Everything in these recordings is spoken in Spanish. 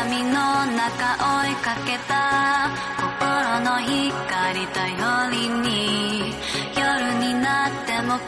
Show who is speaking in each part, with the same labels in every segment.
Speaker 1: 闇の中追いかけた心の光頼りに。夜になっても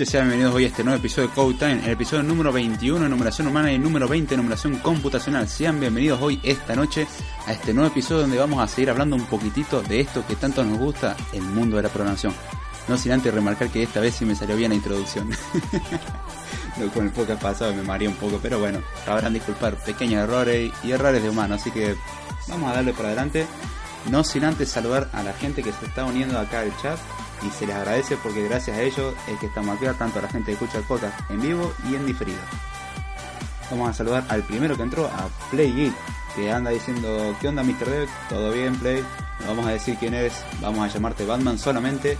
Speaker 2: noches, sean bienvenidos hoy a este nuevo episodio de Code Time, el episodio número 21 de numeración humana y el número 20 de numeración computacional. Sean bienvenidos hoy, esta noche, a este nuevo episodio donde vamos a seguir hablando un poquitito de esto que tanto nos gusta, el mundo de la programación. No sin antes remarcar que esta vez sí me salió bien la introducción. Con el podcast pasado me mareé un poco, pero bueno, sabrán disculpar pequeños errores y errores de humano, así que vamos a darle para adelante. No sin antes saludar a la gente que se está uniendo acá al chat y se les agradece porque gracias a ellos es que estamos acá, tanto a la gente que escucha el podcast en vivo y en diferido. Vamos a saludar al primero que entró, a Play Geek, que anda diciendo, ¿qué onda Mr. Dev? ¿Todo bien Play? No vamos a decir quién eres, vamos a llamarte Batman solamente.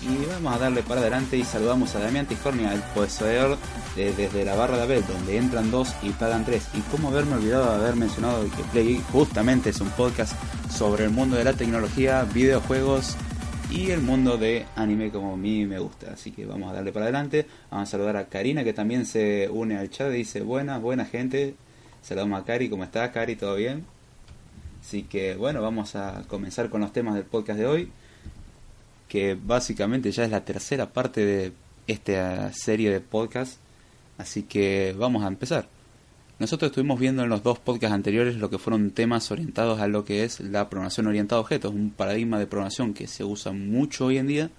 Speaker 2: Y vamos a darle para adelante y saludamos a Damián Tiscornia, el poseedor de desde la barra de Abel, donde entran dos y pagan tres. Y cómo haberme olvidado de haber mencionado que Play justamente es un podcast sobre el mundo de la tecnología, videojuegos y el mundo de anime como a mí me gusta. Así que vamos a darle para adelante. Vamos a saludar a Karina que también se une al chat dice buena, buena gente. Saludamos a Cari, ¿cómo estás Cari? ¿Todo bien? Así que bueno, vamos a comenzar con los temas del podcast de hoy. Que básicamente ya es la tercera parte de esta serie de podcast. Así que vamos a empezar. Nosotros estuvimos viendo en los dos podcasts anteriores lo que fueron temas orientados a lo que es la programación orientada a objetos, un paradigma de programación que se usa mucho hoy en día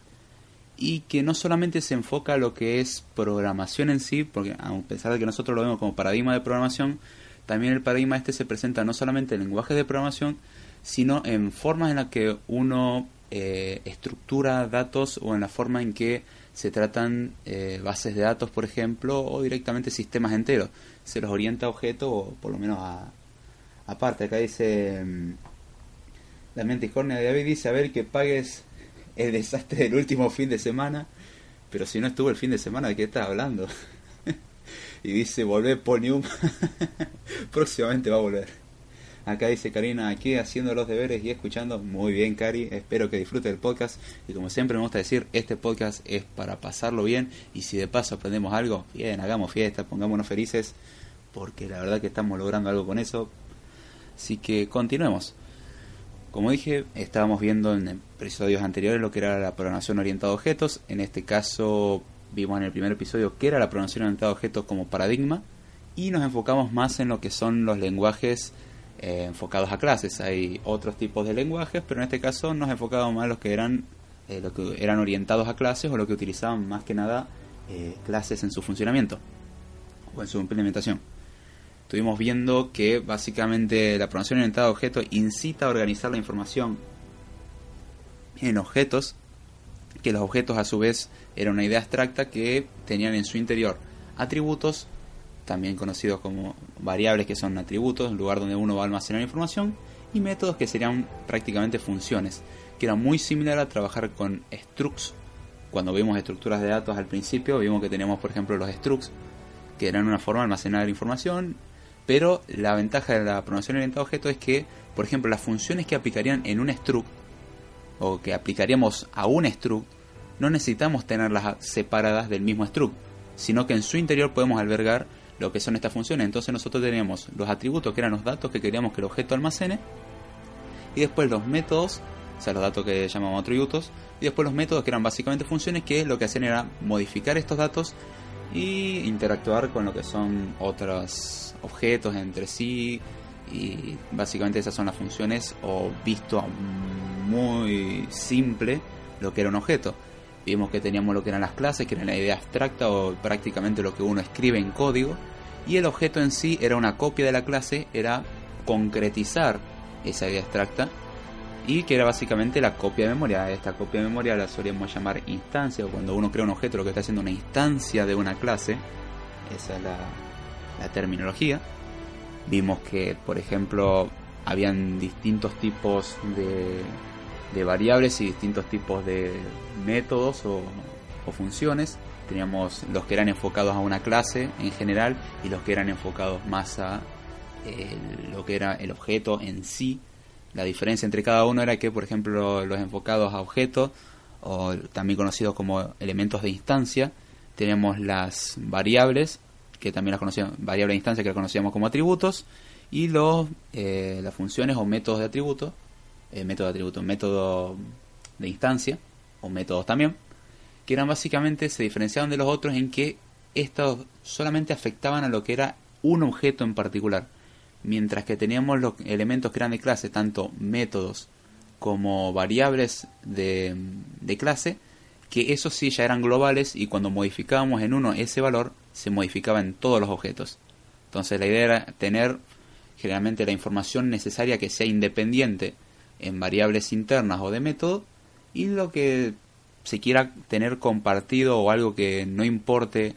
Speaker 2: y que no solamente se enfoca a lo que es programación en sí, porque a pesar de que nosotros lo vemos como paradigma de programación, también el paradigma este se presenta no solamente en lenguajes de programación, sino en formas en las que uno eh, estructura datos o en la forma en que se tratan eh, bases de datos, por ejemplo, o directamente sistemas enteros. Se los orienta a objetos o por lo menos a... Aparte, acá dice... mm, La mente Cornea de David dice, a ver, que pagues el desastre del último fin de semana. Pero si no estuvo el fin de semana, ¿de qué estás hablando? y dice, volvé Ponium. Próximamente va a volver. Acá dice Karina, aquí haciendo los deberes y escuchando. Muy bien, Cari. Espero que disfrute el podcast. Y como siempre me gusta decir, este podcast es para pasarlo bien. Y si de paso aprendemos algo, bien, hagamos fiesta, pongámonos felices. Porque la verdad que estamos logrando algo con eso. Así que continuemos. Como dije, estábamos viendo en episodios anteriores lo que era la programación orientada a objetos. En este caso, vimos en el primer episodio qué era la programación orientada a objetos como paradigma. Y nos enfocamos más en lo que son los lenguajes eh, enfocados a clases. Hay otros tipos de lenguajes, pero en este caso nos enfocamos más en los que eran, eh, los que eran orientados a clases o los que utilizaban más que nada eh, clases en su funcionamiento o en su implementación. Estuvimos viendo que básicamente la programación orientada a objetos incita a organizar la información en objetos, que los objetos a su vez eran una idea abstracta que tenían en su interior atributos, también conocidos como variables que son atributos, lugar donde uno va a almacenar información, y métodos que serían prácticamente funciones, que era muy similar a trabajar con structs. Cuando vimos estructuras de datos al principio, vimos que teníamos por ejemplo los structs, que eran una forma de almacenar información, pero la ventaja de la programación orientada a objetos es que, por ejemplo, las funciones que aplicarían en un struct o que aplicaríamos a un struct, no necesitamos tenerlas separadas del mismo struct, sino que en su interior podemos albergar lo que son estas funciones. Entonces nosotros tenemos los atributos que eran los datos que queríamos que el objeto almacene, y después los métodos, o sea, los datos que llamamos atributos, y después los métodos que eran básicamente funciones que lo que hacían era modificar estos datos y interactuar con lo que son otros objetos entre sí y básicamente esas son las funciones o visto muy simple lo que era un objeto vimos que teníamos lo que eran las clases que era la idea abstracta o prácticamente lo que uno escribe en código y el objeto en sí era una copia de la clase era concretizar esa idea abstracta y que era básicamente la copia de memoria. Esta copia de memoria la solíamos llamar instancia, o cuando uno crea un objeto lo que está haciendo es una instancia de una clase, esa es la, terminología. Vimos que, por ejemplo, habían distintos tipos de, de variables y distintos tipos de métodos o, funciones. Teníamos los que eran enfocados a una clase en general y los que eran enfocados más a eh, lo que era el objeto en sí. La diferencia entre cada uno era que, por ejemplo, los enfocados a objetos, o también conocidos como elementos de instancia, tenemos las variables, que también las conocíamos, variables de instancia que las conocíamos como atributos, y los, eh, las funciones o métodos de atributos, eh, método de atributo, método de instancia, o métodos también, que eran básicamente, se diferenciaban de los otros en que estos solamente afectaban a lo que era un objeto en particular mientras que teníamos los elementos que eran de clase, tanto métodos como variables de, de, clase, que esos sí ya eran globales y cuando modificábamos en uno ese valor, se modificaba en todos los objetos. Entonces la idea era tener generalmente la información necesaria que sea independiente en variables internas o de método y lo que se quiera tener compartido o algo que no importe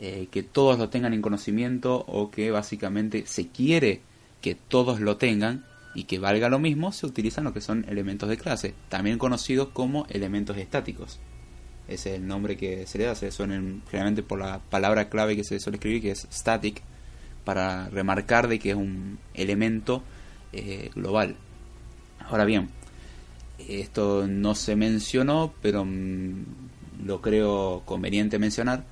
Speaker 2: eh, que todos lo tengan en conocimiento o que básicamente se quiere que todos lo tengan y que valga lo mismo, se utilizan lo que son elementos de clase, también conocidos como elementos estáticos. Ese es el nombre que se le da, se suelen generalmente por la palabra clave que se suele escribir, que es static, para remarcar de que es un elemento eh, global. Ahora bien, esto no se mencionó, pero mmm, lo creo conveniente mencionar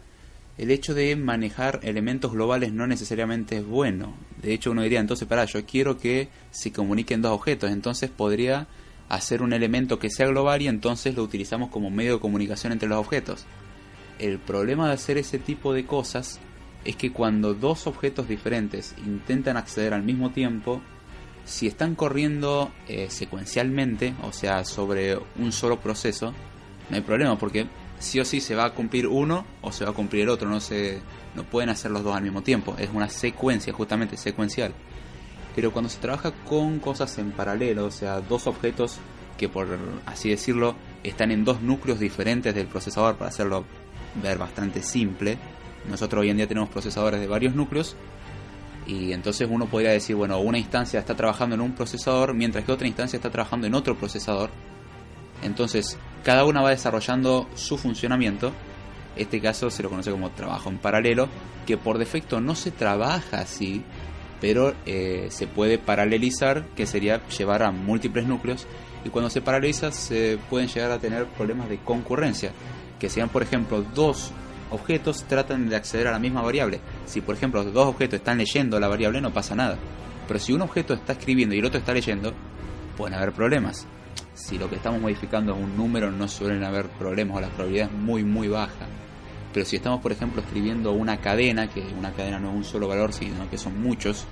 Speaker 2: el hecho de manejar elementos globales no necesariamente es bueno. De hecho, uno diría, entonces, para, yo quiero que se comuniquen dos objetos, entonces podría hacer un elemento que sea global y entonces lo utilizamos como medio de comunicación entre los objetos. El problema de hacer ese tipo de cosas es que cuando dos objetos diferentes intentan acceder al mismo tiempo, si están corriendo eh, secuencialmente, o sea, sobre un solo proceso, no hay problema porque sí o sí se va a cumplir uno o se va a cumplir el otro, no se no pueden hacer los dos al mismo tiempo, es una secuencia justamente secuencial. Pero cuando se trabaja con cosas en paralelo, o sea, dos objetos que por así decirlo están en dos núcleos diferentes del procesador para hacerlo ver bastante simple. Nosotros hoy en día tenemos procesadores de varios núcleos y entonces uno podría decir, bueno, una instancia está trabajando en un procesador mientras que otra instancia está trabajando en otro procesador. Entonces, cada una va desarrollando su funcionamiento. Este caso se lo conoce como trabajo en paralelo, que por defecto no se trabaja así, pero eh, se puede paralelizar, que sería llevar a múltiples núcleos, y cuando se paraleliza se pueden llegar a tener problemas de concurrencia, que sean por ejemplo dos objetos tratan de acceder a la misma variable. Si por ejemplo los dos objetos están leyendo la variable no pasa nada, pero si un objeto está escribiendo y el otro está leyendo, pueden haber problemas si lo que estamos modificando es un número no suelen haber problemas o la probabilidad es muy muy baja. Pero si estamos por ejemplo escribiendo una cadena, que una cadena no es un solo valor, sino que son muchos,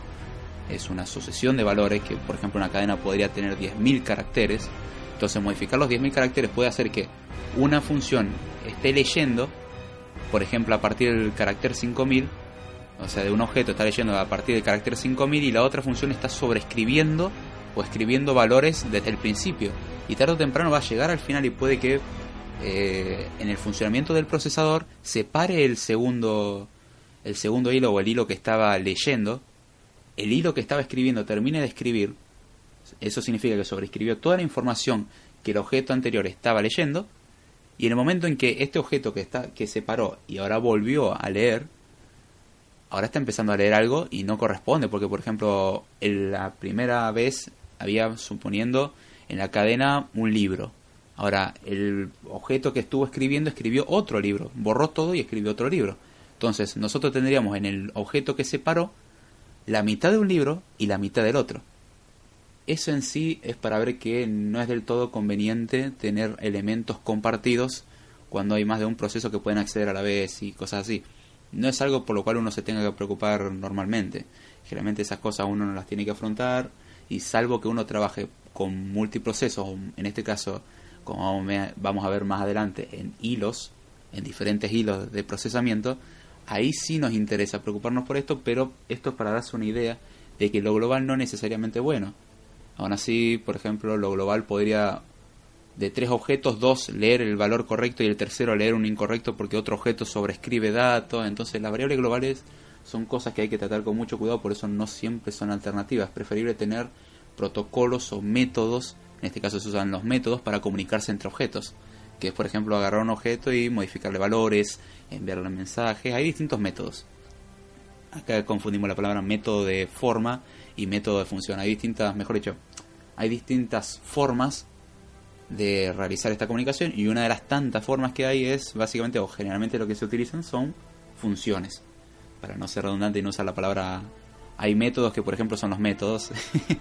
Speaker 2: es una sucesión de valores que, por ejemplo, una cadena podría tener 10.000 caracteres. Entonces, modificar los 10.000 caracteres puede hacer que una función esté leyendo, por ejemplo, a partir del carácter 5000, o sea, de un objeto está leyendo a partir del carácter 5000 y la otra función está sobreescribiendo o escribiendo valores desde el principio. Y tarde o temprano va a llegar al final y puede que eh, en el funcionamiento del procesador separe el segundo el segundo hilo o el hilo que estaba leyendo, el hilo que estaba escribiendo termine de escribir, eso significa que sobreescribió toda la información que el objeto anterior estaba leyendo, y en el momento en que este objeto que está que se paró y ahora volvió a leer, ahora está empezando a leer algo y no corresponde, porque por ejemplo, en la primera vez había suponiendo en la cadena un libro. Ahora, el objeto que estuvo escribiendo escribió otro libro, borró todo y escribió otro libro. Entonces, nosotros tendríamos en el objeto que separó la mitad de un libro y la mitad del otro. Eso en sí es para ver que no es del todo conveniente tener elementos compartidos cuando hay más de un proceso que pueden acceder a la vez y cosas así. No es algo por lo cual uno se tenga que preocupar normalmente. Generalmente esas cosas uno no las tiene que afrontar y salvo que uno trabaje con multiprocesos, en este caso, como vamos a ver más adelante, en hilos, en diferentes hilos de procesamiento, ahí sí nos interesa preocuparnos por esto, pero esto es para darse una idea de que lo global no es necesariamente bueno. Aún así, por ejemplo, lo global podría de tres objetos, dos leer el valor correcto y el tercero leer un incorrecto porque otro objeto sobrescribe datos. Entonces las variables globales son cosas que hay que tratar con mucho cuidado, por eso no siempre son alternativas. Es preferible tener protocolos o métodos, en este caso se usan los métodos para comunicarse entre objetos, que es por ejemplo agarrar un objeto y modificarle valores, enviarle mensajes, hay distintos métodos. Acá confundimos la palabra método de forma y método de función. Hay distintas, mejor dicho, hay distintas formas de realizar esta comunicación y una de las tantas formas que hay es básicamente o generalmente lo que se utilizan son funciones. Para no ser redundante y no usar la palabra hay métodos que por ejemplo son los métodos,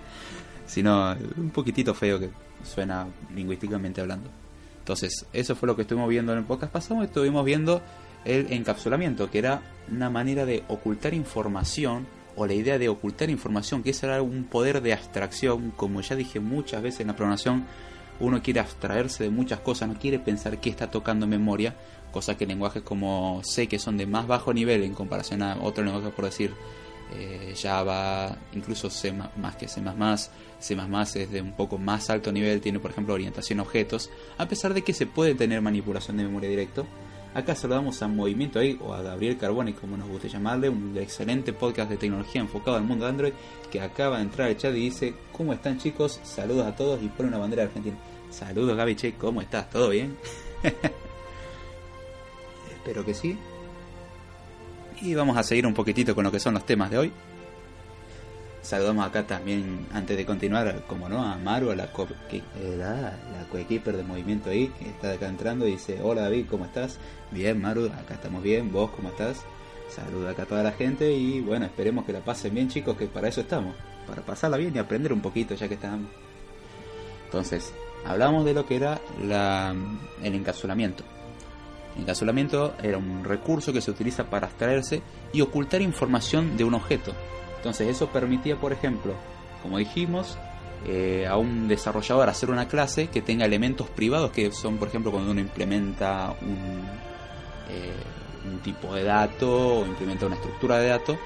Speaker 2: sino un poquitito feo que suena lingüísticamente hablando. Entonces, eso fue lo que estuvimos viendo en el podcast pasado, estuvimos viendo el encapsulamiento, que era una manera de ocultar información o la idea de ocultar información, que ese era un poder de abstracción, como ya dije muchas veces en la programación, uno quiere abstraerse de muchas cosas, no quiere pensar qué está tocando memoria, cosa que lenguajes como C, que son de más bajo nivel en comparación a otros lenguajes, por decir eh, Java, incluso C más que C++, C++ es de un poco más alto nivel, tiene por ejemplo orientación a objetos, a pesar de que se puede tener manipulación de memoria directo. Acá saludamos a Movimiento ahí, o a Gabriel Carboni, como nos guste llamarle, un excelente podcast de tecnología enfocado al mundo de Android, que acaba de entrar al chat y dice, ¿cómo están chicos? Saludos a todos y pone una bandera argentina. Saludos Gaby, che, ¿cómo estás? ¿Todo bien? Espero que sí. Y vamos a seguir un poquitito con lo que son los temas de hoy. Saludamos acá también, antes de continuar, como no, a Maru, a la, eh, la, de Movimiento ahí, que está acá entrando y dice, hola David, ¿cómo estás? Bien, Maru, acá estamos bien, vos, ¿cómo estás? Saluda acá a toda la gente y bueno, esperemos que la pasen bien chicos, que para eso estamos, para pasarla bien y aprender un poquito ya que estamos. Entonces, hablamos de lo que era la, el encapsulamiento. El encapsulamiento era un recurso que se utiliza para abstraerse y ocultar información de un objeto. Entonces eso permitía, por ejemplo, como dijimos, eh, a un desarrollador hacer una clase que tenga elementos privados, que son, por ejemplo, cuando uno implementa un, eh, tipo de dato o implementa una estructura de datos,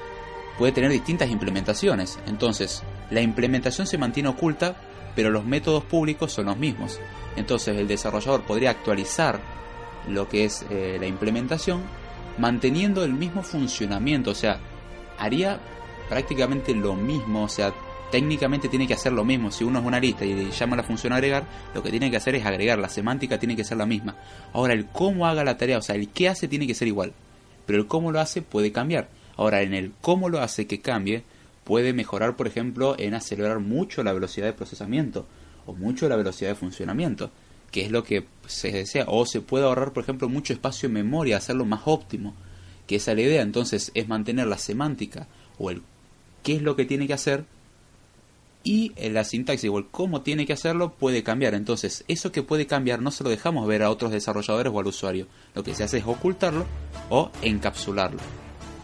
Speaker 2: puede tener distintas implementaciones. Entonces, la implementación se mantiene oculta, pero los métodos públicos son los mismos. Entonces, el desarrollador podría actualizar lo que es eh, la implementación manteniendo el mismo funcionamiento, o sea, haría prácticamente lo mismo, o sea, técnicamente tiene que hacer lo mismo. Si uno es una lista y llama la función agregar, lo que tiene que hacer es agregar, la semántica tiene que ser la misma. Ahora, el cómo haga la tarea, o sea, el qué hace tiene que ser igual, pero el cómo lo hace puede cambiar. Ahora, en el cómo lo hace que cambie, puede mejorar, por ejemplo, en acelerar mucho la velocidad de procesamiento o mucho la velocidad de funcionamiento que es lo que se desea, o se puede ahorrar, por ejemplo, mucho espacio en memoria, hacerlo más óptimo, que esa es la idea, entonces es mantener la semántica o el qué es lo que tiene que hacer y la sintaxis o cómo tiene que hacerlo puede cambiar, entonces eso que puede cambiar no se lo dejamos ver a otros desarrolladores o al usuario, lo que se hace es ocultarlo o encapsularlo,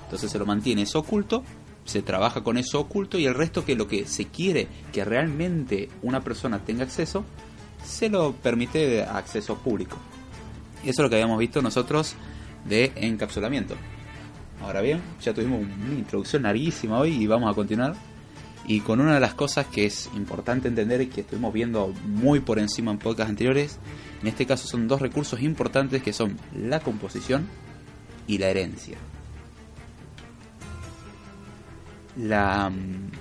Speaker 2: entonces se lo mantiene eso oculto se trabaja con eso oculto y el resto que lo que se quiere que realmente una persona tenga acceso, se lo permite acceso público. Eso es lo que habíamos visto nosotros de encapsulamiento. Ahora bien, ya tuvimos una introducción larguísima hoy y vamos a continuar. Y con una de las cosas que es importante entender y que estuvimos viendo muy por encima en podcasts anteriores, en este caso son dos recursos importantes que son la composición y la herencia. La, mm,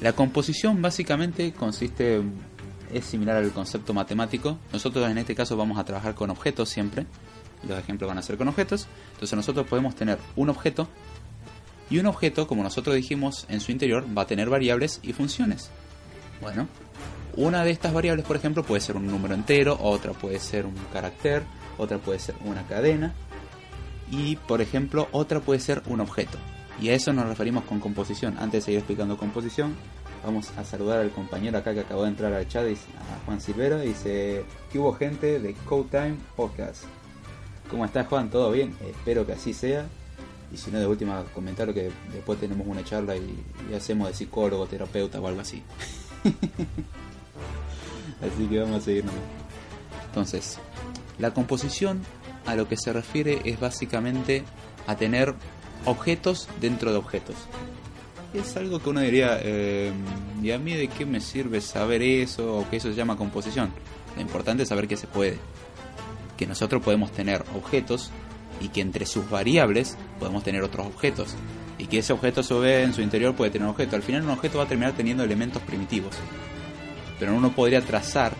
Speaker 2: la composición básicamente consiste, es similar al concepto matemático. Nosotros en este caso vamos a trabajar con objetos siempre. Los ejemplos van a ser con objetos. Entonces nosotros podemos tener un objeto y un objeto, como nosotros dijimos, en su interior va a tener variables y funciones. Bueno, una de estas variables, por ejemplo, puede ser un número entero, otra puede ser un carácter, otra puede ser una cadena y, por ejemplo, otra puede ser un objeto. Y a eso nos referimos con composición. Antes de seguir explicando composición, vamos a saludar al compañero acá que acabó de entrar al chat, a Juan Silvera, dice que hubo gente de Code Time Podcast. ¿Cómo estás Juan? ¿Todo bien? Espero que así sea. Y si no, de última comentario que después tenemos una charla y, y hacemos de psicólogo, terapeuta o algo así. así que vamos a seguir nomás. Entonces, la composición a lo que se refiere es básicamente a tener objetos dentro de objetos. Es algo que uno diría, eh, ¿y a mí de qué me sirve saber eso o que eso se llama composición? Lo importante es saber que se puede. Que nosotros podemos tener objetos y que entre sus variables podemos tener otros objetos. Y que ese objeto vez en su interior puede tener un objeto. Al final un objeto va a terminar teniendo elementos primitivos. Pero uno podría trazar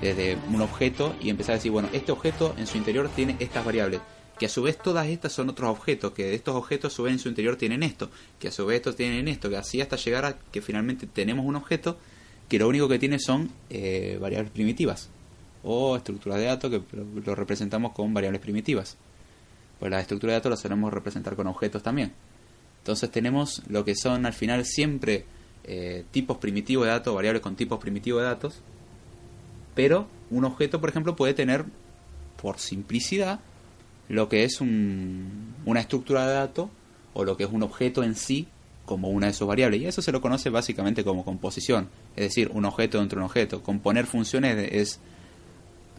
Speaker 2: desde un objeto y empezar a decir, bueno, este objeto en su interior tiene estas variables, que a su vez todas estas son otros objetos, que estos objetos a su vez en su interior tienen esto, que a su vez estos tienen esto, que así hasta llegar a que finalmente tenemos un objeto que lo único que tiene son eh, variables primitivas o estructuras de datos que lo, representamos con variables primitivas. Pues las estructuras de datos las solemos representar con objetos también. Entonces tenemos lo que son al final siempre eh, tipos primitivos de datos, variables con tipos primitivos de datos, pero un objeto, por ejemplo, puede tener, por simplicidad, lo que es un- una estructura de datos o lo que es un objeto en sí como una de sus variables. Y eso se lo conoce básicamente como composición, es decir, un objeto dentro de un objeto. Componer funciones es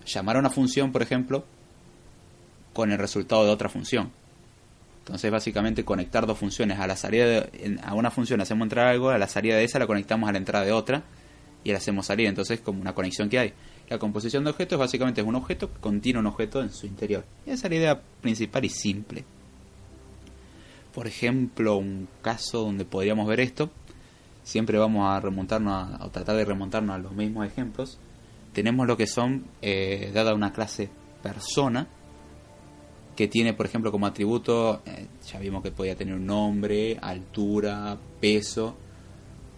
Speaker 2: llamar a una función, por ejemplo, con el resultado de otra función. Entonces, básicamente, conectar dos funciones. A la salida de, a una función hacemos entrar algo, a la salida de esa la conectamos a la entrada de otra y la hacemos salir. Entonces, como una conexión que hay. La composición de objetos básicamente es un objeto que contiene un objeto en su interior. Y esa es la idea principal y simple. Por ejemplo, un caso donde podríamos ver esto, siempre vamos a remontarnos a, o tratar de remontarnos a los mismos ejemplos. Tenemos lo que son, eh, dada una clase persona, que tiene, por ejemplo, como atributo, eh, ya vimos que podía tener un nombre, altura, peso.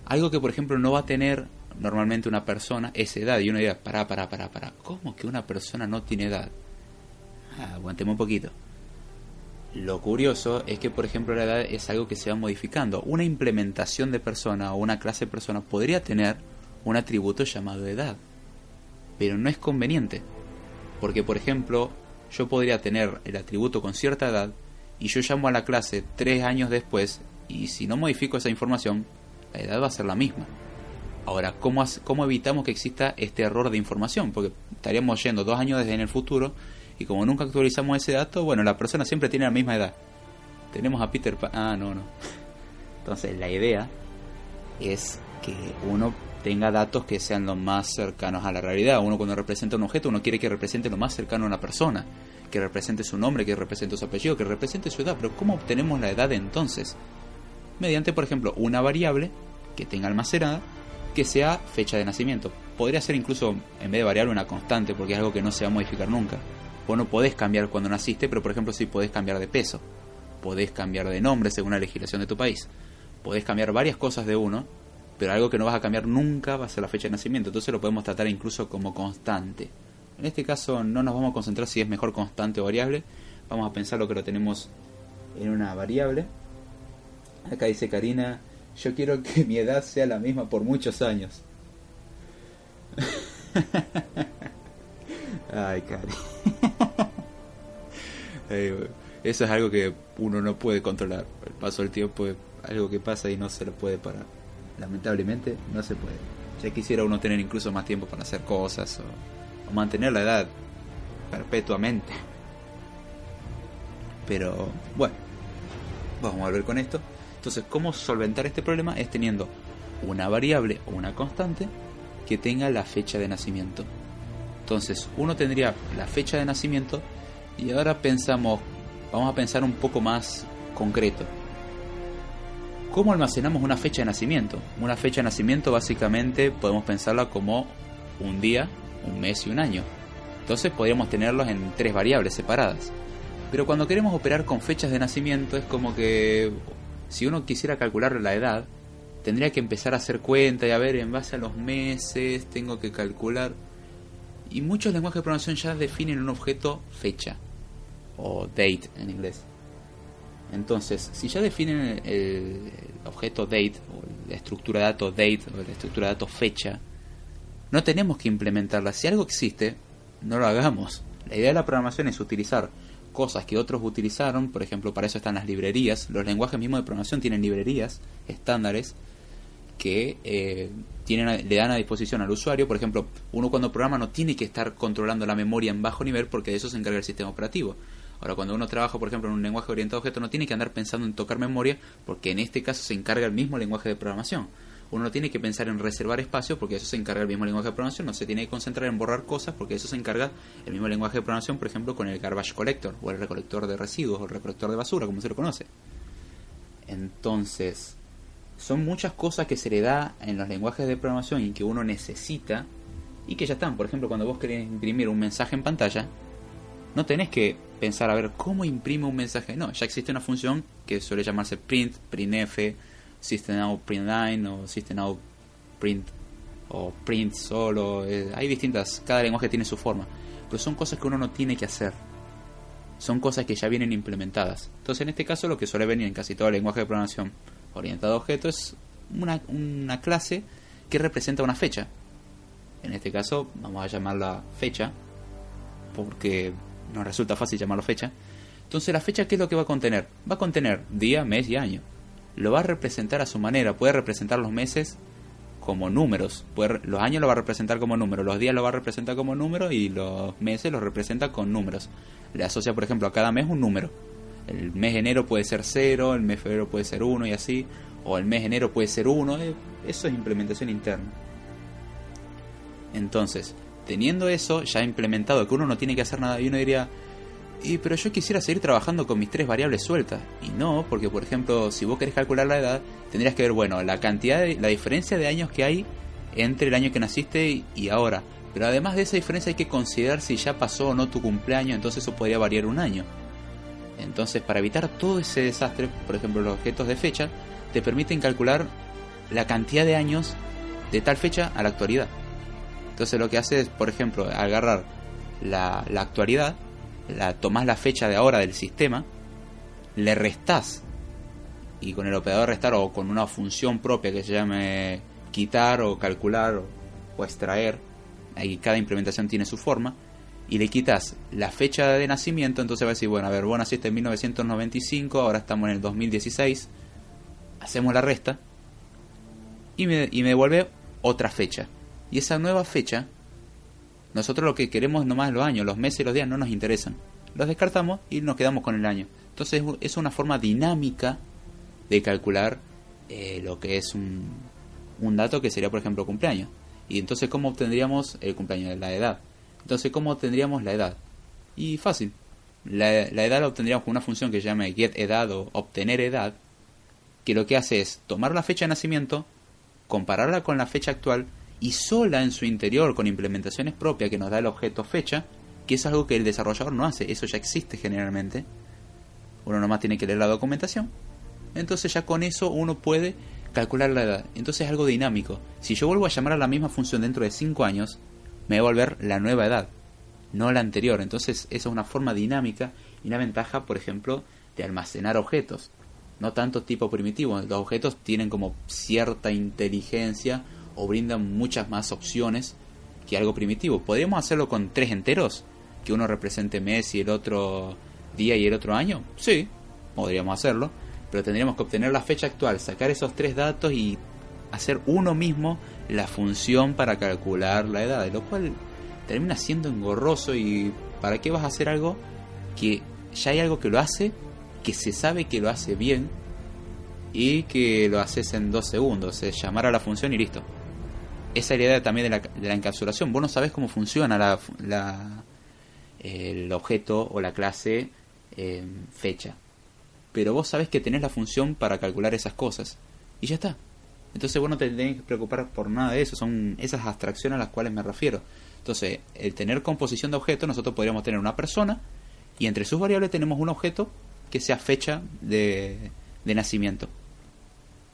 Speaker 2: Algo que, por ejemplo, no va a tener normalmente una persona es edad. Y uno dirá, pará, pará, pará, pará. ¿Cómo que una persona no tiene edad? Ah, aguantemos un poquito. Lo curioso es que, por ejemplo, la edad es algo que se va modificando. Una implementación de persona o una clase persona podría tener un atributo llamado edad. Pero no es conveniente. Porque, por ejemplo, yo podría tener el atributo con cierta edad y yo llamo a la clase tres años después y si no modifico esa información, la edad va a ser la misma. Ahora, ¿cómo, ¿cómo evitamos que exista este error de información? Porque estaríamos yendo dos años desde en el futuro y como nunca actualizamos ese dato, bueno, la persona siempre tiene la misma edad. Tenemos a Peter Pan... Ah, no, no. Entonces, la idea es que uno tenga datos que sean lo más cercanos a la realidad. Uno cuando representa un objeto, uno quiere que represente lo más cercano a una persona, que represente su nombre, que represente su apellido, que represente su edad. Pero ¿cómo obtenemos la edad entonces? Mediante, por ejemplo, una variable que tenga almacenada que sea fecha de nacimiento. Podría ser incluso, en vez de variable, una constante, porque es algo que no se va a modificar nunca. Vos no podés cambiar cuando naciste, pero por ejemplo sí podés cambiar de peso. Podés cambiar de nombre según la legislación de tu país. Podés cambiar varias cosas de uno, pero algo que no vas a cambiar nunca va a ser la fecha de nacimiento. Entonces lo podemos tratar incluso como constante. En este caso no nos vamos a concentrar si es mejor constante o variable. Vamos a pensar lo que lo tenemos en una variable. Acá dice Karina, yo quiero que mi edad sea la misma por muchos años. Ay. Ay, güey. Eso es algo que uno no puede controlar. El paso del tiempo algo que pasa y no se lo puede parar. Lamentablemente no se puede. Ya quisiera uno tener incluso más tiempo para hacer cosas o, mantener la edad perpetuamente. Pero bueno, vamos a ver con esto. Entonces, ¿cómo solventar este problema? Es teniendo una variable o una constante que tenga la fecha de nacimiento. Entonces, uno tendría la fecha de nacimiento y ahora pensamos, vamos a pensar un poco más concreto. ¿Cómo almacenamos una fecha de nacimiento? Una fecha de nacimiento básicamente podemos pensarla como un día, un mes y un año. Entonces podríamos tenerlos en tres variables separadas. Pero cuando queremos operar con fechas de nacimiento es como que si uno quisiera calcular la edad, tendría que empezar a hacer cuenta y a ver en base a los meses tengo que calcular. Y muchos lenguajes de programación ya definen un objeto fecha o date en inglés. Entonces, si ya definen el, objeto date o la estructura de datos date o la estructura de datos fecha, no tenemos que implementarla. Si algo existe, no lo hagamos. La idea de la programación es utilizar cosas que otros utilizaron, por ejemplo, para eso están las librerías. Los lenguajes mismos de programación tienen librerías estándares que eh, tienen, le dan a disposición al usuario. Por ejemplo, uno cuando programa no tiene que estar controlando la memoria en bajo nivel porque de eso se encarga el sistema operativo. Ahora, cuando uno trabaja, por ejemplo, en un lenguaje orientado a objetos, no tiene que andar pensando en tocar memoria porque en este caso se encarga el mismo lenguaje de programación. Uno no tiene que pensar en reservar espacio porque eso se encarga el mismo lenguaje de programación. No se tiene que concentrar en borrar cosas porque eso se encarga el mismo lenguaje de programación, por ejemplo, con el garbage collector o el recolector de residuos o el recolector de basura, como se lo conoce. Entonces, son muchas cosas que se le da en los lenguajes de programación y que uno necesita y que ya están. Por ejemplo, cuando vos querés imprimir un mensaje en pantalla, no tenés que pensar a ver cómo imprime un mensaje. No, ya existe una función que suele llamarse print, printf, system out print line o system print o print solo. eh, hay distintas, cada lenguaje tiene su forma. Pero son cosas que uno no tiene que hacer. Son cosas que ya vienen implementadas. Entonces, en este caso, lo que suele venir en casi todo el lenguaje de programación orientado a objetos es una, una clase que representa una fecha. En este caso, vamos a llamarla fecha, porque nos resulta fácil llamarlo fecha. Entonces, la fecha, ¿qué es lo que va a contener? Va a contener día, mes y año. Lo va a representar a su manera. Puede representar los meses como números. Puede, los años lo va a representar como números, los días lo va a representar como números y los meses los representa con números. Le asocia, por ejemplo, a cada mes un número. El mes de enero puede ser 0, el mes de febrero puede ser 1 y así. O el mes de enero puede ser 1. eh, Eso es implementación interna. Entonces, teniendo eso ya implementado, que uno no tiene que hacer nada, y uno diría, pero yo quisiera seguir trabajando con mis tres variables sueltas. Y no, porque por ejemplo, si vos querés calcular la edad, tendrías que ver, bueno, la cantidad, de, la diferencia de años que hay entre el año que naciste y ahora. Pero además de esa diferencia hay que considerar si ya pasó o no tu cumpleaños, entonces eso podría variar un año. Entonces, para evitar todo ese desastre, por ejemplo, los objetos de fecha, te permiten calcular la cantidad de años de tal fecha a la actualidad. Entonces lo que hace es, por ejemplo, agarrar la, actualidad, la tomás la fecha de ahora del sistema, le restás y con el operador restar o con una función propia que se llame quitar o calcular o, extraer, ahí cada implementación tiene su forma, y le quitas la fecha de nacimiento, entonces va a decir, bueno, a ver, vos naciste en 1995, ahora estamos en el 2016, hacemos la resta y me devuelve otra fecha. Y esa nueva fecha, nosotros lo que queremos es nomás los años, los meses y los días no nos interesan. Los descartamos y nos quedamos con el año. Entonces es una forma dinámica de calcular eh, lo que es un, un dato que sería, por ejemplo, cumpleaños. Y entonces, ¿cómo obtendríamos el cumpleaños? La edad. Entonces, ¿cómo obtendríamos la edad? Y fácil. La, la edad la obtendríamos con una función que se llama getEdad o obtener edad, que lo que hace es tomar la fecha de nacimiento, compararla con la fecha actual y sola en su interior con implementaciones propias que nos da el objeto fecha, que es algo que el desarrollador no hace, eso ya existe generalmente. Uno nomás tiene que leer la documentación. Entonces ya con eso uno puede calcular la edad. Entonces es algo dinámico. Si yo vuelvo a llamar a la misma función dentro de 5 años, me va a volver la nueva edad, no la anterior. Entonces esa es una forma dinámica y una ventaja, por ejemplo, de almacenar objetos. No tanto tipo primitivo. Los objetos tienen como cierta inteligencia o brindan muchas más opciones que algo primitivo. ¿Podríamos hacerlo con tres enteros? Que uno represente mes y el otro día y el otro año. Sí, podríamos hacerlo. pero tendríamos que obtener la fecha actual, sacar esos tres datos y hacer uno mismo la función para calcular la edad, lo cual termina siendo engorroso y ¿para qué vas a hacer algo que ya hay algo que lo hace, que se sabe que lo hace bien y que lo haces en dos segundos, es llamar a la función y listo. Esa idea también de la, de la encapsulación. Vos no sabés cómo funciona la, el objeto o la clase eh, fecha. Pero vos sabés que tenés la función para calcular esas cosas. Y ya está. Entonces vos no te tenés que preocupar por nada de eso. Son esas abstracciones a las cuales me refiero. Entonces, el tener composición de objetos, nosotros podríamos tener una persona y entre sus variables tenemos un objeto que sea fecha de nacimiento.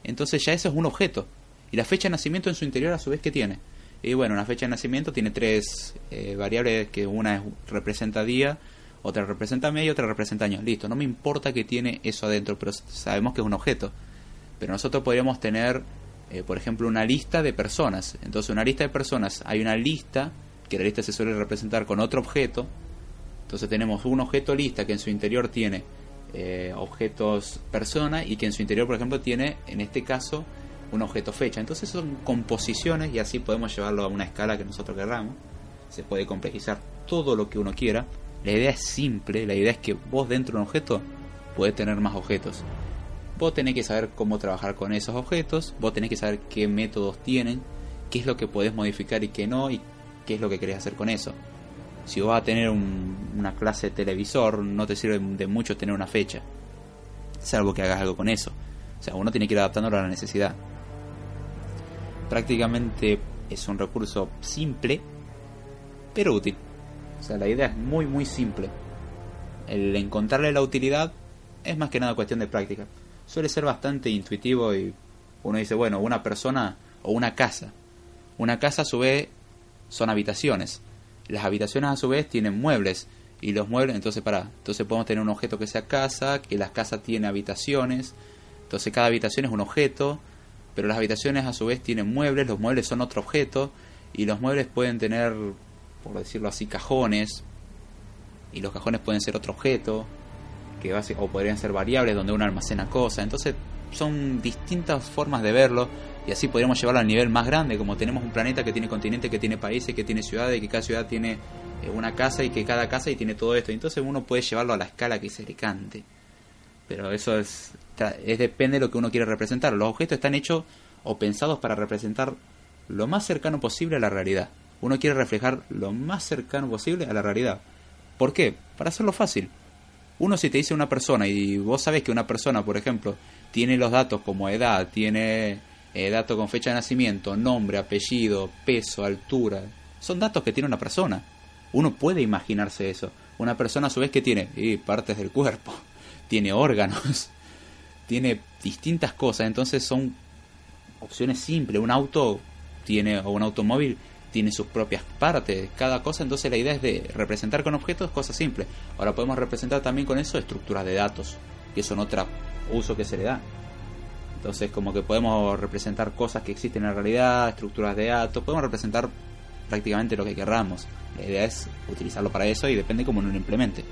Speaker 2: Entonces ya eso es un objeto. Y la fecha de nacimiento en su interior a su vez, ¿qué tiene? Y bueno, una fecha de nacimiento tiene tres eh, variables que una es- representa día, otra representa mes y otra representa año. Listo, no me importa que tiene eso adentro, pero sabemos que es un objeto. Pero nosotros podríamos tener, eh, por ejemplo, una lista de personas. Entonces, una lista de personas, hay una lista, que la lista se suele representar con otro objeto. Entonces tenemos un objeto lista que en su interior tiene eh, objetos persona y que en su interior, por ejemplo, tiene, en este caso, un objeto fecha. Entonces son composiciones y así podemos llevarlo a una escala que nosotros querramos. Se puede complejizar todo lo que uno quiera. La idea es simple, la idea es que vos dentro de un objeto podés tener más objetos. Vos tenés que saber cómo trabajar con esos objetos, vos tenés que saber qué métodos tienen, qué es lo que podés modificar y qué no, y qué es lo que querés hacer con eso. Si vos vas a tener un- una clase de televisor, no te sirve de mucho tener una fecha, salvo que hagas algo con eso. O sea, uno tiene que ir adaptándolo a la necesidad. Prácticamente es un recurso simple, pero útil. O sea, la idea es muy, muy simple. El encontrarle la utilidad es más que nada cuestión de práctica. Suele ser bastante intuitivo y uno dice, bueno, una persona o una casa. Una casa a su vez son habitaciones. Las habitaciones a su vez tienen muebles. Y los muebles, entonces para, entonces podemos tener un objeto que sea casa, que la casa tiene habitaciones. Entonces cada habitación es un objeto, pero las habitaciones a su vez tienen muebles, los muebles son otro objeto, y los muebles pueden tener, por decirlo así, cajones, y los cajones pueden ser otro objeto, que basi- o podrían ser variables donde uno almacena cosas. Entonces son distintas formas de verlo y así podríamos llevarlo al nivel más grande, como tenemos un planeta que tiene continentes, que tiene países, que tiene ciudades, y que cada ciudad tiene eh, una casa y que cada casa y tiene todo esto. Entonces uno puede llevarlo a la escala que se le cante. Pero eso es, es depende de lo que uno quiere representar. Los objetos están hechos o pensados para representar lo más cercano posible a la realidad. Uno quiere reflejar lo más cercano posible a la realidad. ¿Por qué? Para hacerlo fácil. Uno si te dice una persona y vos sabés que una persona, por ejemplo, tiene los datos como edad, tiene eh, datos con fecha de nacimiento, nombre, apellido, peso, altura, son datos que tiene una persona. Uno puede imaginarse eso. Una persona a su vez que tiene y partes del cuerpo, tiene órganos, tiene distintas cosas, entonces son opciones simples. Un auto tiene o un automóvil tiene sus propias partes, cada cosa, entonces la idea es de representar con objetos cosas simples. Ahora podemos representar también con eso estructuras de datos, que son otro uso que se le da. Entonces como que podemos representar cosas que existen en la realidad, estructuras de datos, podemos representar prácticamente lo que querramos. La idea es utilizarlo para eso y depende cómo uno lo implemente.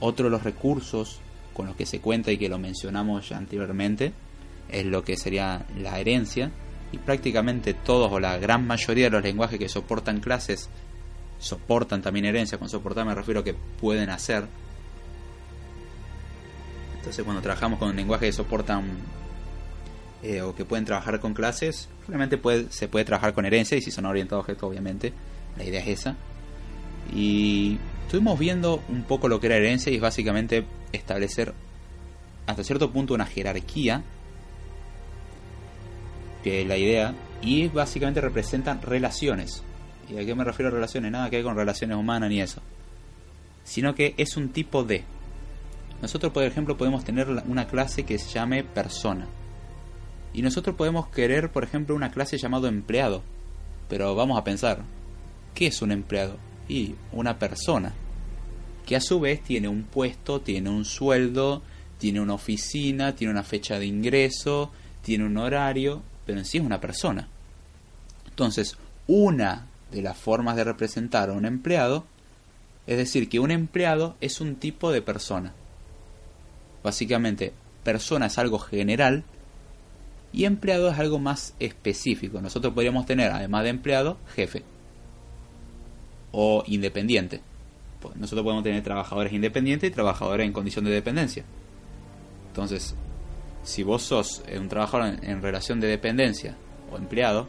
Speaker 2: Otro de los recursos con los que se cuenta y que lo mencionamos anteriormente es lo que sería la herencia y prácticamente todos o la gran mayoría de los lenguajes que soportan clases soportan también herencia. Con soportar me refiero a que pueden hacer. Entonces cuando trabajamos con lenguajes que soportan eh, o que pueden trabajar con clases, realmente puede, se puede trabajar con herencia y si son orientados a objetos obviamente. La idea es esa. Y estuvimos viendo un poco lo que era herencia y es básicamente establecer hasta cierto punto una jerarquía que es la idea y básicamente representan relaciones. ¿Y a qué me refiero a relaciones? Nada que ver con relaciones humanas ni eso. Sino que es un tipo de. Nosotros, por ejemplo, podemos tener una clase que se llame persona. Y nosotros podemos querer, por ejemplo, una clase llamado empleado. Pero vamos a pensar, ¿qué es un empleado? Y una persona. Que a su vez tiene un puesto, tiene un sueldo, tiene una oficina, tiene una fecha de ingreso, tiene un horario, pero en sí es una persona. Entonces, una de las formas de representar a un empleado es decir que un empleado es un tipo de persona. Básicamente, persona es algo general y empleado es algo más específico. Nosotros podríamos tener, además de empleado, jefe o independiente. Pues nosotros podemos tener trabajadores independientes y trabajadores en condición de dependencia. Entonces, si vos sos eh, un trabajador en, relación de dependencia o empleado,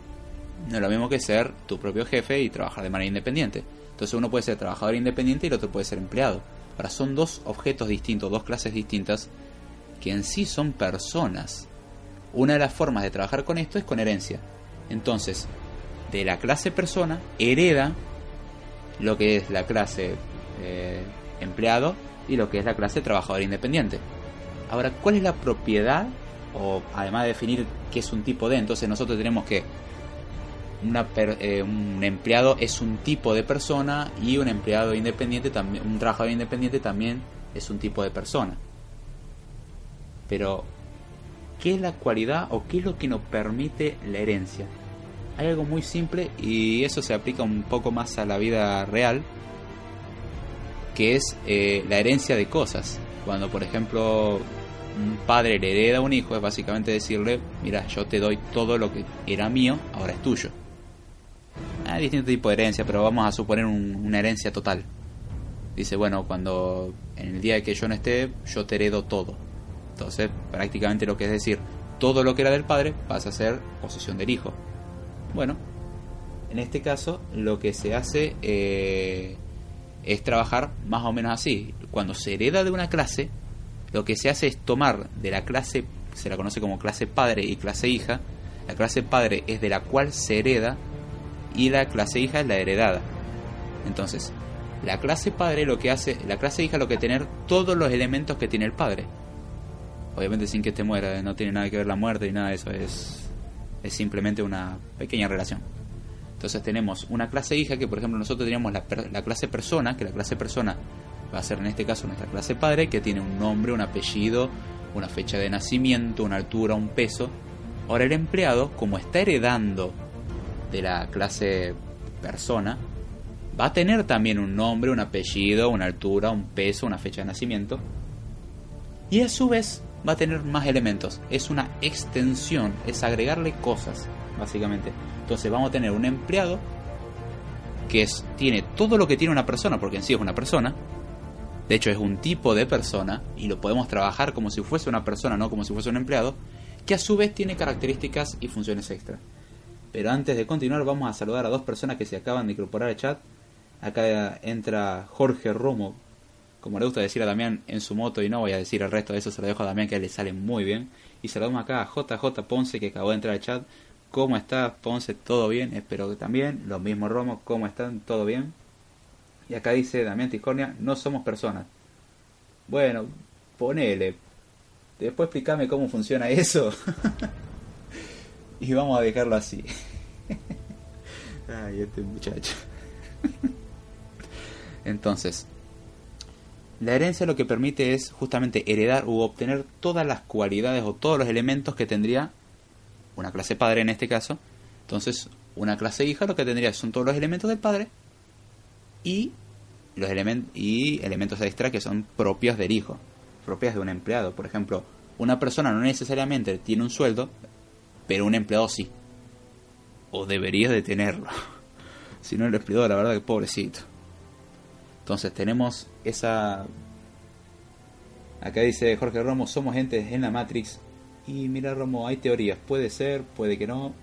Speaker 2: no es lo mismo que ser tu propio jefe y trabajar de manera independiente. Entonces uno puede ser trabajador independiente y el otro puede ser empleado. Ahora son dos objetos distintos, dos clases distintas, que en sí son personas. Una de las formas de trabajar con esto es con herencia. Entonces, de la clase persona hereda lo que es la clase eh, empleado y lo que es la clase trabajador independiente. Ahora, ¿cuál es la propiedad? O además de definir qué es un tipo de, entonces nosotros tenemos que eh, un empleado es un tipo de persona y un empleado independiente también, un trabajador independiente también es un tipo de persona. Pero, ¿qué es la cualidad o qué es lo que nos permite la herencia? Hay algo muy simple y eso se aplica un poco más a la vida real, que es eh, la herencia de cosas. Cuando, por ejemplo, un padre le hereda a un hijo, es básicamente decirle, mira, yo te doy todo lo que era mío, ahora es tuyo. Hay distintos tipos de herencia, pero vamos a suponer un- una herencia total. Dice, bueno, cuando en el día que yo no esté, yo te heredo todo. Entonces, prácticamente lo que es decir, todo lo que era del padre pasa a ser posesión del hijo. Bueno, en este caso lo que se hace eh, es trabajar más o menos así. Cuando se hereda de una clase, lo que se hace es tomar de la clase, se la conoce como clase padre y clase hija. La clase padre es de la cual se hereda y la clase hija es la heredada. Entonces, la clase padre lo que hace, la clase hija lo que tener todos los elementos que tiene el padre. Obviamente sin que te muera, no tiene nada que ver la muerte ni nada de eso, es, es simplemente una pequeña relación. Entonces tenemos una clase hija que por ejemplo nosotros teníamos la, la clase persona, que la clase persona va a ser en este caso nuestra clase padre, que tiene un nombre, un apellido, una fecha de nacimiento, una altura, un peso. Ahora el empleado, como está heredando de la clase persona, va a tener también un nombre, un apellido, una altura, un peso, una fecha de nacimiento. Y a su vez va a tener más elementos. Es una extensión, es agregarle cosas, básicamente. Entonces vamos a tener un empleado que es, tiene todo lo que tiene una persona, porque en sí es una persona. De hecho es un tipo de persona y lo podemos trabajar como si fuese una persona, no como si fuese un empleado, que a su vez tiene características y funciones extra. Pero antes de continuar vamos a saludar a dos personas que se acaban de incorporar al chat. Acá entra Jorge Romo, como le gusta decir a Damián en su moto y no voy a decir el resto de eso, se lo dejo a Damián que le sale muy bien. Y saludamos acá a JJ Ponce que acabó de entrar al chat. ¿Cómo estás Ponce? ¿Todo bien? Espero que también. Lo mismo Romo, ¿cómo están? ¿Todo bien? Y acá dice Damián Tiscornia, no somos personas. Bueno, ponele. Después explícame cómo funciona eso. y vamos a dejarlo así. Ay, este muchacho. Entonces, la herencia lo que permite es justamente heredar u obtener todas las cualidades o todos los elementos que tendría una clase padre en este caso. Entonces, una clase hija lo que tendría son todos los elementos del padre y los elementos y elementos extra que son propios del hijo, propias de un empleado. Por ejemplo, una persona no necesariamente tiene un sueldo, pero un empleado sí. O debería de tenerlo. si no el empleado, la verdad que pobrecito. Entonces tenemos esa... Acá dice Jorge Romo, somos entes en la Matrix. Y mira Romo, hay teorías, puede ser, puede que no.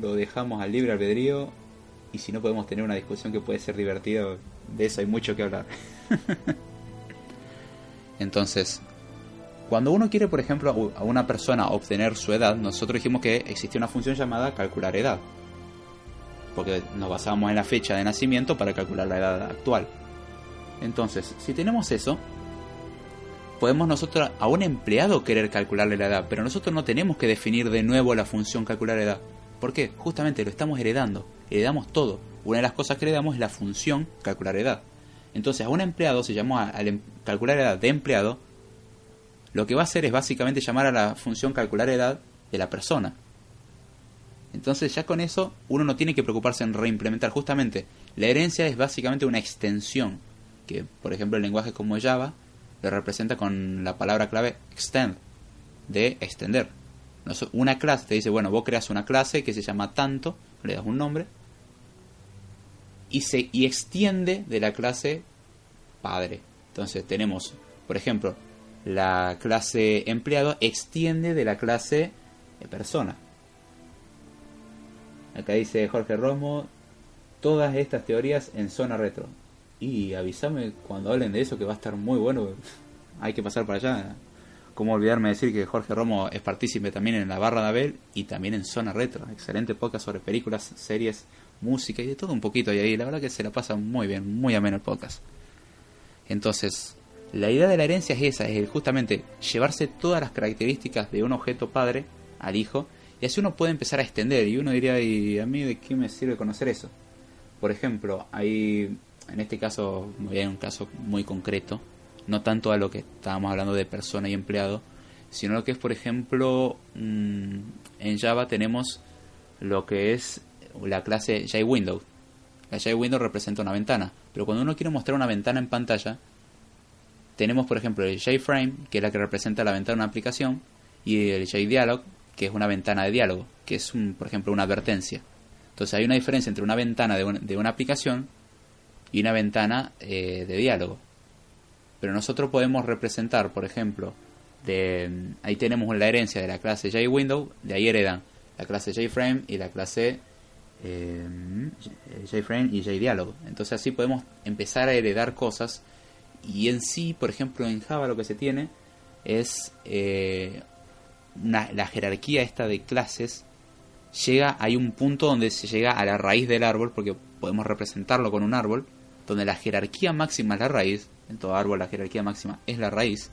Speaker 2: Lo dejamos al libre albedrío. Y si no podemos tener una discusión que puede ser divertida, de eso hay mucho que hablar. Entonces, cuando uno quiere, por ejemplo, a una persona obtener su edad, nosotros dijimos que existe una función llamada calcular edad. Porque nos basábamos en la fecha de nacimiento para calcular la edad actual. Entonces, si tenemos eso, podemos nosotros a un empleado querer calcularle la edad, pero nosotros no tenemos que definir de nuevo la función calcular edad. ¿Por qué? Justamente lo estamos heredando. Heredamos todo. Una de las cosas que heredamos es la función calcular edad. Entonces, a un empleado se llamó al em calcular edad de empleado. Lo que va a hacer es básicamente llamar a la función calcular edad de la persona. Entonces ya con eso uno no tiene que preocuparse en reimplementar. Justamente la herencia es básicamente una extensión. Que por ejemplo el lenguaje como Java lo representa con la palabra clave extend. de extender. Una clase te dice, bueno, vos creas una clase que se llama tanto, le das un nombre, y, se, y extiende de la clase padre. Entonces tenemos, por ejemplo, la clase empleado extiende de la clase persona. Acá dice Jorge Romo, todas estas teorías en zona retro. Y avísame cuando hablen de eso que va a estar muy bueno. Hay que pasar para allá. Cómo olvidarme de decir que Jorge Romo es partícipe también en la barra de Abel y también en Zona Retro. Excelente podcast sobre películas, series, música y de todo un poquito. Y ahí la verdad que se la pasa muy bien, muy ameno el podcast. Entonces, la idea de la herencia es esa, es justamente llevarse todas las características de un objeto padre al hijo y así uno puede empezar a extender y uno diría, ¿y a mí de qué me sirve conocer eso? Por ejemplo, hay, en este caso, a un caso muy concreto, no tanto a lo que estábamos hablando de persona y empleado, sino lo que es, por ejemplo, mm, en Java tenemos lo que es la clase JWindow. La JWindow representa una ventana, pero cuando uno quiere mostrar una ventana en pantalla, tenemos por ejemplo el JFrame, que es la que representa la ventana de una aplicación, y el JDialog, que es una ventana de diálogo, que es un, por ejemplo una advertencia. Entonces hay una diferencia entre una ventana de, de una aplicación y una ventana eh, de diálogo. Pero nosotros podemos representar, por ejemplo, de, ahí tenemos la herencia de la clase JWindow, de ahí heredan la clase JFrame y la clase eh, JFrame y JDialog. Entonces así podemos empezar a heredar cosas y en sí, por ejemplo, en Java lo que se tiene es eh, una- la jerarquía esta de clases llega, hay un punto donde se llega a la raíz del árbol, porque podemos representarlo con un árbol, donde la jerarquía máxima es la raíz, en todo árbol la jerarquía máxima es la raíz,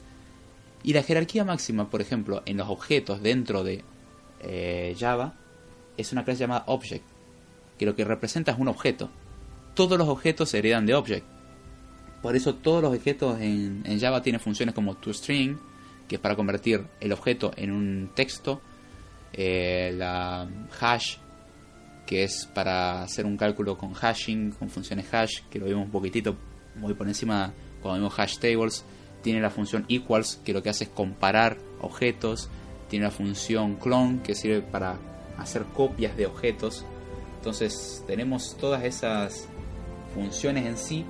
Speaker 2: y la jerarquía máxima, por ejemplo, en los objetos dentro de eh, Java, es una clase llamada Object, que lo que representa es un objeto. Todos los objetos se heredan de Object. Por eso todos los objetos en, en Java tienen funciones como toString, que es para convertir el objeto en un texto, eh, la hash, que es para hacer un cálculo con hashing, con funciones hash, que lo vimos un poquitito muy por encima cuando vimos hash tables. Tiene la función equals, que lo que hace es comparar objetos. Tiene la función clone, que sirve para hacer copias de objetos. Entonces tenemos todas esas funciones en sí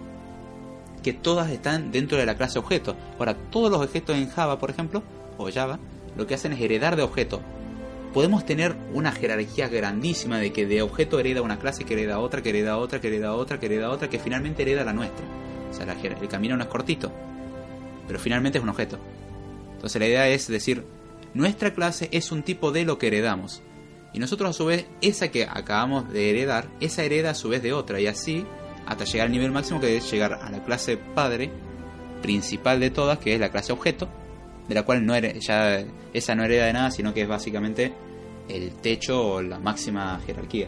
Speaker 2: que todas están dentro de la clase objeto. Ahora, todos los objetos en Java, por ejemplo, o Java, lo que hacen es heredar de objeto. Podemos tener una jerarquía grandísima de que de objeto hereda una clase, que hereda otra, que hereda otra, que hereda otra, que hereda otra, que finalmente hereda la nuestra. O sea, el camino no es cortito, pero finalmente es un objeto. Entonces la idea es decir, nuestra clase es un tipo de lo que heredamos. Y nosotros a su vez, esa que acabamos de heredar, esa hereda a su vez de otra. Y así hasta llegar al nivel máximo que es llegar a la clase padre principal de todas, que es la clase objeto, de la cual no ya esa no hereda de nada, sino que es básicamente el techo o la máxima jerarquía.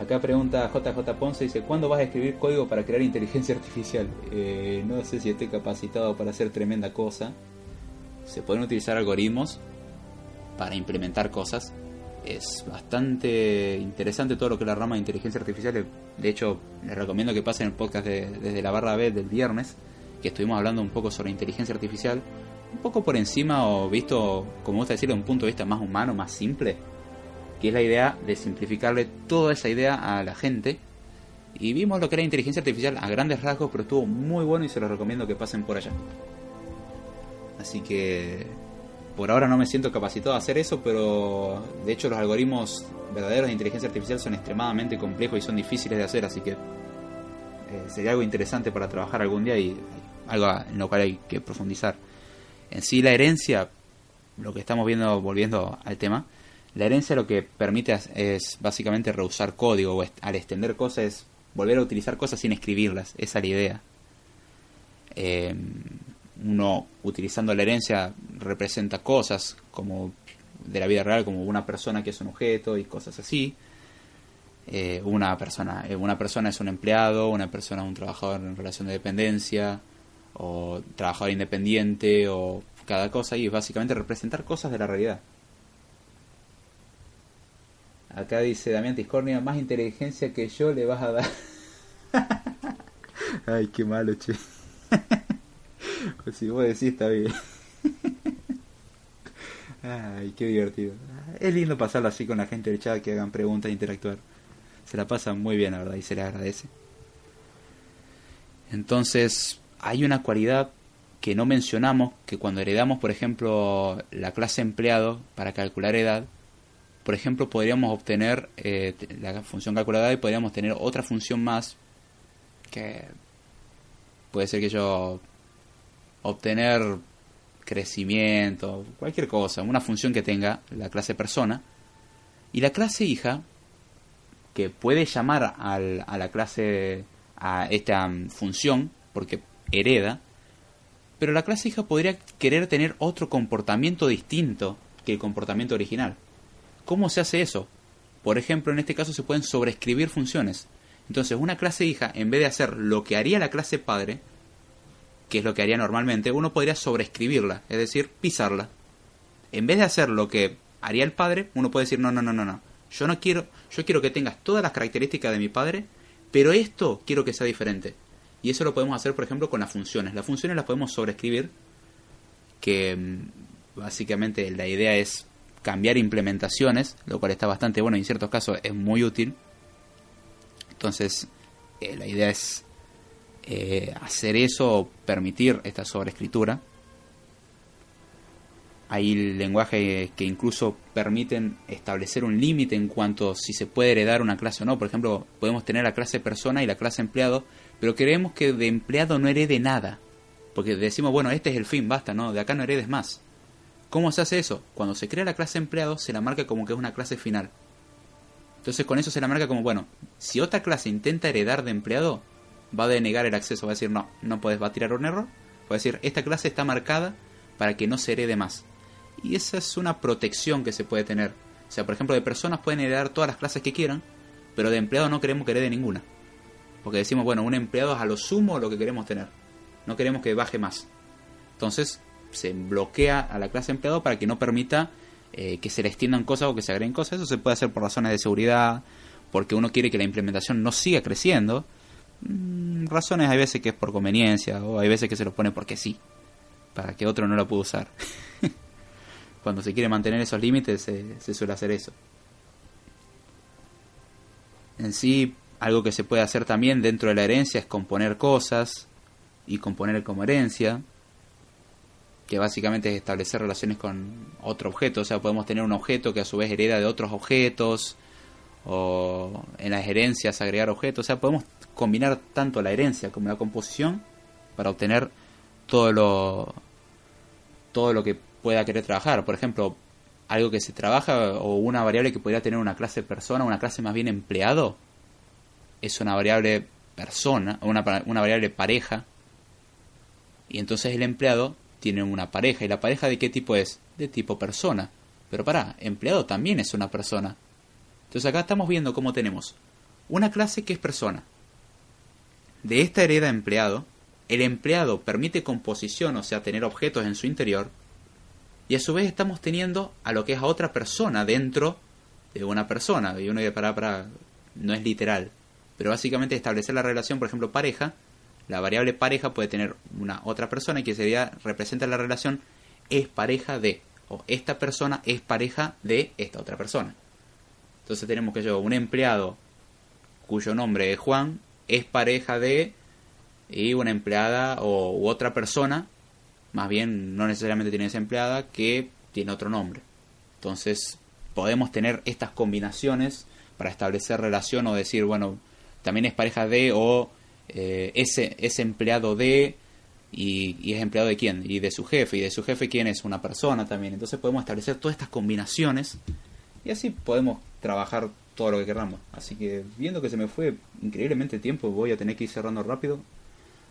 Speaker 2: Acá pregunta JJ Ponce, dice, ¿cuándo vas a escribir código para crear inteligencia artificial? Eh, no sé si estoy capacitado para hacer tremenda cosa. Se pueden utilizar algoritmos para implementar cosas. Es bastante interesante todo lo que es la rama de inteligencia artificial. De hecho, les recomiendo que pasen el podcast de- desde la barra B del viernes, que estuvimos hablando un poco sobre inteligencia artificial. Un poco por encima o visto, como gusta decirlo, de un punto de vista más humano, más simple que es la idea de simplificarle toda esa idea a la gente. Y vimos lo que era inteligencia artificial a grandes rasgos, pero estuvo muy bueno y se los recomiendo que pasen por allá. Así que por ahora no me siento capacitado a hacer eso, pero de hecho los algoritmos verdaderos de inteligencia artificial son extremadamente complejos y son difíciles de hacer, así que eh, sería algo interesante para trabajar algún día y algo en lo cual hay que profundizar. En sí la herencia, lo que estamos viendo, volviendo al tema, la herencia lo que permite es, básicamente reusar código o al extender cosas es volver a utilizar cosas sin escribirlas. Esa es la idea. Eh, uno utilizando la herencia representa cosas como de la vida real, como una persona que es un objeto y cosas así. Eh, una persona, eh, una persona es un empleado, una persona es un trabajador en relación de dependencia o trabajador independiente o cada cosa y es básicamente representar cosas de la realidad. Acá dice Damián Tiscornia, más inteligencia que yo le vas a dar. Ay, qué malo, che. pues si vos decís, está bien. Ay, qué divertido. Es lindo pasarlo así con la gente del chat que hagan preguntas e interactuar. Se la pasan muy bien, la verdad, y se les agradece. Entonces, hay una cualidad que no mencionamos, que cuando heredamos, por ejemplo, la clase empleado para calcular edad, por ejemplo, podríamos obtener eh, la función calculada y podríamos tener otra función más que puede ser que yo obtener crecimiento, cualquier cosa, una función que tenga la clase persona. Y la clase hija que puede llamar al- a la clase a esta mm, función porque hereda, pero la clase hija podría querer tener otro comportamiento distinto que el comportamiento original. ¿Cómo se hace eso? Por ejemplo, en este caso se pueden sobreescribir funciones. Entonces, una clase hija, en vez de hacer lo que haría la clase padre, que es lo que haría normalmente, uno podría sobreescribirla, es decir, pisarla. En vez de hacer lo que haría el padre, uno puede decir, no, no, no, no, no. Yo no quiero, yo quiero que tengas todas las características de mi padre, pero esto quiero que sea diferente. Y eso lo podemos hacer, por ejemplo, con las funciones. Las funciones las podemos sobreescribir, que mm, básicamente la idea es cambiar implementaciones, lo cual está bastante bueno y en ciertos casos es muy útil. Entonces, eh, la idea es eh, hacer eso o permitir esta sobreescritura. Hay lenguajes que incluso permiten establecer un límite en cuanto si se puede heredar una clase o no. Por ejemplo, podemos tener la clase persona y la clase empleado, pero queremos que de empleado no herede nada. Porque decimos, bueno, este es el fin, basta, no, de acá no heredes más. ¿Cómo se hace eso? Cuando se crea la clase empleado se la marca como que es una clase final. Entonces con eso se la marca como, bueno, si otra clase intenta heredar de empleado, va a denegar el acceso, va a decir, no, no puedes, va a tirar un error, va a decir, esta clase está marcada para que no se herede más. Y esa es una protección que se puede tener. O sea, por ejemplo, de personas pueden heredar todas las clases que quieran, pero de empleado no queremos que herede ninguna. Porque decimos, bueno, un empleado es a lo sumo lo que queremos tener. No queremos que baje más. Entonces se bloquea a la clase empleado para que no permita eh, que se le extiendan cosas o que se agreguen cosas. Eso se puede hacer por razones de seguridad, porque uno quiere que la implementación no siga creciendo. Mm, razones hay veces que es por conveniencia o hay veces que se lo pone porque sí, para que otro no lo pueda usar. Cuando se quiere mantener esos límites se, se suele hacer eso. En sí, algo que se puede hacer también dentro de la herencia es componer cosas y componer como herencia, que básicamente es establecer relaciones con otro objeto. O sea, podemos tener un objeto que a su vez hereda de otros objetos, o en las herencias agregar objetos. O sea, podemos combinar tanto la herencia como la composición para obtener todo lo, todo lo que pueda querer trabajar. Por ejemplo, algo que se trabaja o una variable que podría tener una clase persona, una clase más bien empleado, es una variable persona, una, una variable pareja. Y entonces el empleado tiene una pareja. ¿Y la pareja de qué tipo es? De tipo persona. Pero pará, empleado también es una persona. Entonces acá estamos viendo cómo tenemos una clase que es persona. De esta hereda empleado, el empleado permite composición, o sea, tener objetos en su interior, y a su vez estamos teniendo a lo que es a otra persona dentro de una persona. Y uno dice, para, para, no es literal. Pero básicamente establecer la relación, por ejemplo, pareja, la variable pareja puede tener una otra persona que sería, representa la relación es pareja de, o esta persona es pareja de esta otra persona. Entonces tenemos que yo, un empleado cuyo nombre es Juan, es pareja de, y una empleada o u otra persona, más bien no necesariamente tiene esa empleada, que tiene otro nombre. Entonces podemos tener estas combinaciones para establecer relación o decir, bueno, también es pareja de o eh, ese, es empleado de y, es empleado de quién y de su jefe. Y de su jefe quién es una persona también. Entonces podemos establecer todas estas combinaciones y así podemos trabajar todo lo que queramos así que viendo que se me fue increíblemente tiempo voy a tener que ir cerrando rápido.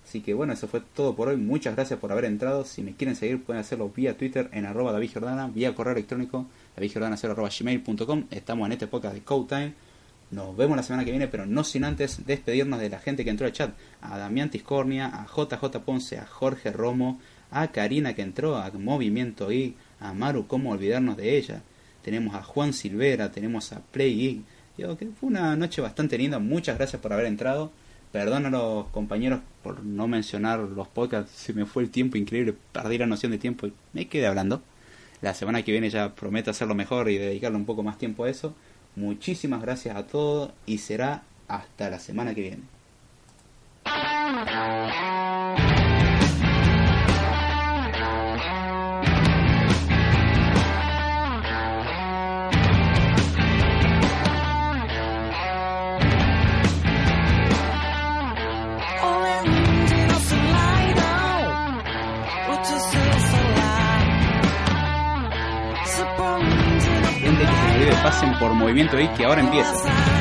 Speaker 2: Así que bueno eso fue todo por hoy. Muchas gracias por haber entrado. Si me quieren seguir pueden hacerlo vía Twitter en arroba David Jordana vía correo electrónico davidjordana0 estamos en este podcast de Code Time nos vemos la semana que viene, pero no sin antes despedirnos de la gente que entró al chat. A Damián Tiscornia, a JJ Ponce, a Jorge Romo, a Karina que entró, a Movimiento I, a Maru, cómo olvidarnos de ella. Tenemos a Juan Silvera, tenemos a Play I. Digo, que fue una noche bastante linda. Muchas gracias por haber entrado. Perdón a los compañeros por no mencionar los podcasts. Se me fue el tiempo increíble. Perdí la noción de tiempo y me quedé hablando. La semana que viene ya prometo hacerlo mejor y dedicarle un poco más tiempo a eso. Muchísimas gracias a todos y será hasta la semana que viene. Pasen por Movimiento Geek que ahora empieza.